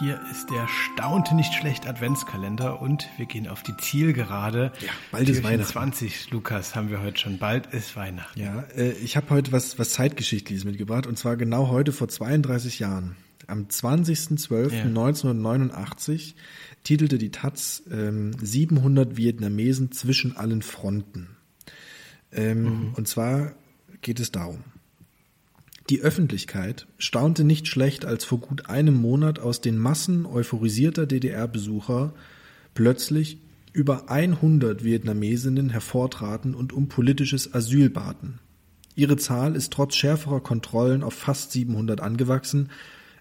Hier ist der staunte nicht schlecht Adventskalender und wir gehen auf die Zielgerade. Ja, bald ist Weihnachten. 20, Lukas, haben wir heute schon. Bald ist Weihnachten. Ja, äh, ich habe heute was, was Zeitgeschichtliches mitgebracht und zwar genau heute vor 32 Jahren. Am 20.12.1989 ja. titelte die Taz ähm, 700 Vietnamesen zwischen allen Fronten. Ähm, mhm. Und zwar geht es darum. Die Öffentlichkeit staunte nicht schlecht, als vor gut einem Monat aus den Massen euphorisierter DDR-Besucher plötzlich über 100 Vietnamesinnen hervortraten und um politisches Asyl baten. Ihre Zahl ist trotz schärferer Kontrollen auf fast 700 angewachsen.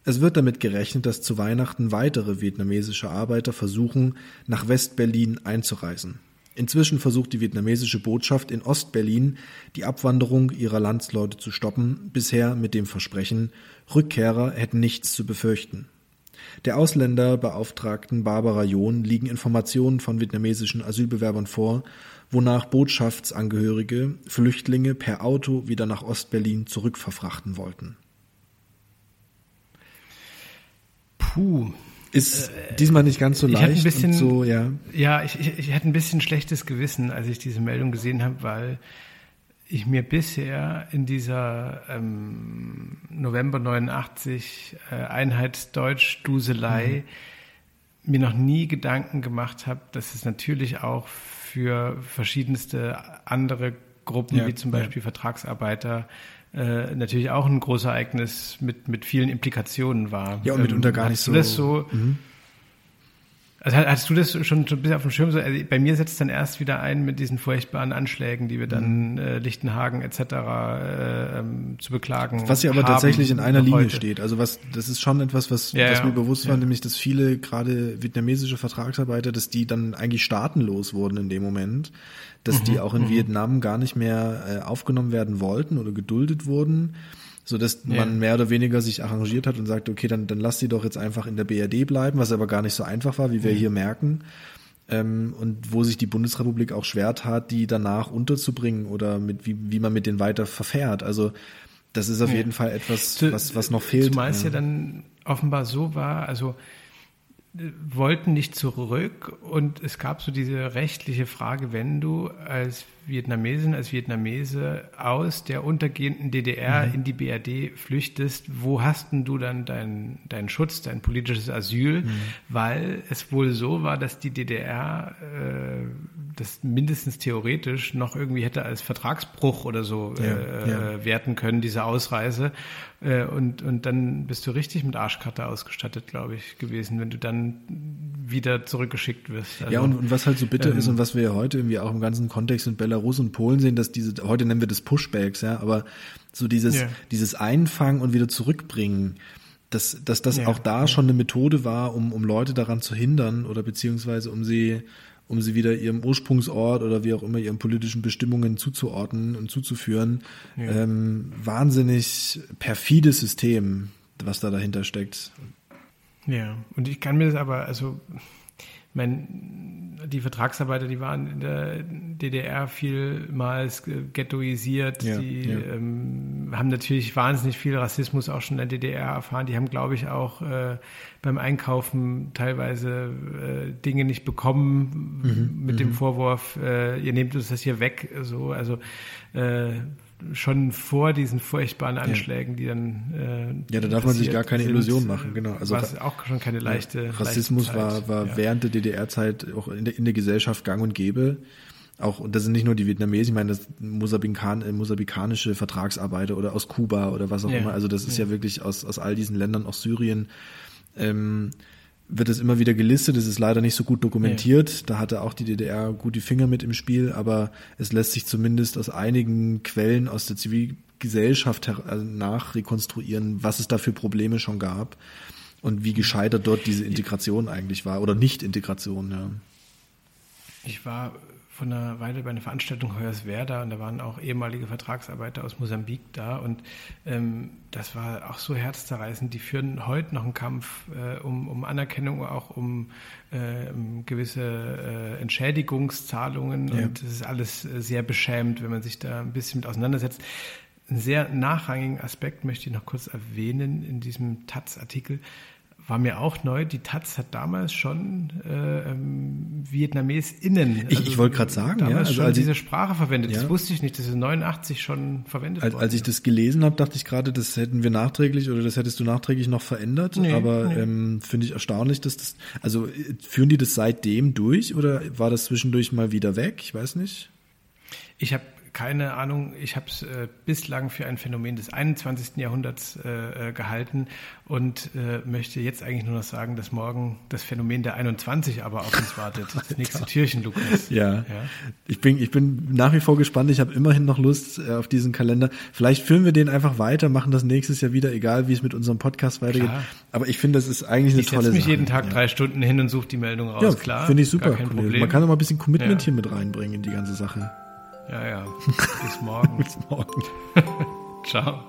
Es wird damit gerechnet, dass zu Weihnachten weitere vietnamesische Arbeiter versuchen, nach West-Berlin einzureisen. Inzwischen versucht die vietnamesische Botschaft in Ostberlin, die Abwanderung ihrer Landsleute zu stoppen, bisher mit dem Versprechen, Rückkehrer hätten nichts zu befürchten. Der Ausländerbeauftragten Barbara John liegen Informationen von vietnamesischen Asylbewerbern vor, wonach Botschaftsangehörige Flüchtlinge per Auto wieder nach Ostberlin zurückverfrachten wollten. Puh, ist äh, diesmal nicht ganz so leicht. Ich bisschen, so, ja, ja ich, ich, ich hatte ein bisschen schlechtes Gewissen, als ich diese Meldung gesehen habe, weil ich mir bisher in dieser ähm, November 89 äh, Einheitsdeutsch-Duselei mhm. mir noch nie Gedanken gemacht habe, dass es natürlich auch für verschiedenste andere Gruppen, ja, wie zum Beispiel ja. Vertragsarbeiter, äh, natürlich auch ein großes Ereignis mit, mit vielen Implikationen war. Ja, und mitunter ähm, gar nicht so. Das so mhm. Also hattest du das schon, schon ein bisschen auf dem Schirm? So, also bei mir setzt dann erst wieder ein mit diesen furchtbaren Anschlägen, die wir dann mhm. äh, Lichtenhagen etc. Äh, ähm, zu beklagen Was ja aber tatsächlich in einer Linie heute. steht. Also was das ist schon etwas, was, ja, was mir bewusst war, nämlich dass viele gerade vietnamesische Vertragsarbeiter, dass die dann eigentlich staatenlos wurden in dem Moment, dass mhm. die auch in mhm. Vietnam gar nicht mehr äh, aufgenommen werden wollten oder geduldet wurden so dass ja. man mehr oder weniger sich arrangiert hat und sagt, okay, dann, dann lass sie doch jetzt einfach in der BRD bleiben, was aber gar nicht so einfach war, wie wir mhm. hier merken. Ähm, und wo sich die Bundesrepublik auch schwer tat, die danach unterzubringen oder mit, wie, wie man mit denen weiter verfährt. Also das ist auf ja. jeden Fall etwas, was, was noch fehlt. Zumal es ja dann offenbar so war, also wollten nicht zurück und es gab so diese rechtliche Frage, wenn du als Vietnamesin, als Vietnamese aus der untergehenden DDR mhm. in die BRD flüchtest, wo hast denn du dann deinen dein Schutz, dein politisches Asyl? Mhm. Weil es wohl so war, dass die DDR äh, das mindestens theoretisch noch irgendwie hätte als Vertragsbruch oder so ja, äh, ja. werten können, diese Ausreise. Äh, und, und dann bist du richtig mit Arschkarte ausgestattet, glaube ich, gewesen, wenn du dann wieder zurückgeschickt wirst. Also, ja, und, und was halt so bitter ähm, ist und was wir ja heute irgendwie auch im ganzen Kontext mit Belarus und Polen sehen, dass diese, heute nennen wir das Pushbacks, ja, aber so dieses, yeah. dieses Einfangen und wieder zurückbringen, dass, dass das ja, auch da ja. schon eine Methode war, um, um Leute daran zu hindern oder beziehungsweise um sie um sie wieder ihrem Ursprungsort oder wie auch immer ihren politischen Bestimmungen zuzuordnen und zuzuführen. Ja. Ähm, wahnsinnig perfides System, was da dahinter steckt. Ja, und ich kann mir das aber, also mein, die Vertragsarbeiter, die waren in der DDR vielmals ghettoisiert, ja, die ja. Ähm, haben natürlich wahnsinnig viel Rassismus auch schon in der DDR erfahren. Die haben, glaube ich, auch äh, beim Einkaufen teilweise äh, Dinge nicht bekommen mhm, mit dem mhm. Vorwurf, äh, ihr nehmt uns das hier weg. So, also äh, schon vor diesen furchtbaren Anschlägen, ja. die dann äh, ja, da darf man sich gar keine sind, Illusion machen, genau. Also war es auch schon keine leichte Rassismus leichte war war ja. während der DDR-Zeit auch in der, in der Gesellschaft Gang und Gäbe. Auch und das sind nicht nur die Vietnamesen, ich meine das Mosambikan, äh, mosambikanische Vertragsarbeiter oder aus Kuba oder was auch ja. immer. Also das ist ja. wirklich aus aus all diesen Ländern, aus Syrien. Ähm, wird es immer wieder gelistet. Es ist leider nicht so gut dokumentiert. Ja. Da hatte auch die DDR gut die Finger mit im Spiel, aber es lässt sich zumindest aus einigen Quellen aus der Zivilgesellschaft also nachrekonstruieren, was es da für Probleme schon gab und wie gescheitert dort diese Integration eigentlich war oder Nicht-Integration. Ja. Ich war von einer Weile bei einer Veranstaltung Hoyerswerda und da waren auch ehemalige Vertragsarbeiter aus Mosambik da und ähm, das war auch so herzzerreißend. Die führen heute noch einen Kampf äh, um, um Anerkennung, auch um äh, gewisse äh, Entschädigungszahlungen ja. und das ist alles äh, sehr beschämend, wenn man sich da ein bisschen mit auseinandersetzt. Einen sehr nachrangigen Aspekt möchte ich noch kurz erwähnen in diesem Taz-Artikel war mir auch neu. Die Taz hat damals schon äh, ähm, VietnamesInnen. Ich, also ich wollte gerade sagen, damals ja. Also schon als diese Sprache verwendet. Ja. Das wusste ich nicht, dass es 89 schon verwendet als, worden. Als ich das gelesen habe, dachte ich gerade, das hätten wir nachträglich oder das hättest du nachträglich noch verändert. Nee, Aber nee. ähm, finde ich erstaunlich, dass das. Also führen die das seitdem durch oder war das zwischendurch mal wieder weg? Ich weiß nicht. Ich habe keine Ahnung, ich habe es äh, bislang für ein Phänomen des 21. Jahrhunderts äh, äh, gehalten und äh, möchte jetzt eigentlich nur noch sagen, dass morgen das Phänomen der 21 aber auf uns wartet. Das nächste Türchen, Lukas. Ja. ja. Ich, bin, ich bin nach wie vor gespannt. Ich habe immerhin noch Lust äh, auf diesen Kalender. Vielleicht führen wir den einfach weiter, machen das nächstes Jahr wieder, egal wie es mit unserem Podcast weitergeht. Klar. Aber ich finde, das ist eigentlich eine ich tolle Sache. Ich mich jeden Tag ja. drei Stunden hin und suche die Meldung raus. Ja, klar. Finde ich super. Man kann auch mal ein bisschen Commitment ja. hier mit reinbringen in die ganze Sache. Ja, ja. Bis morgen. Bis morgen. Ciao.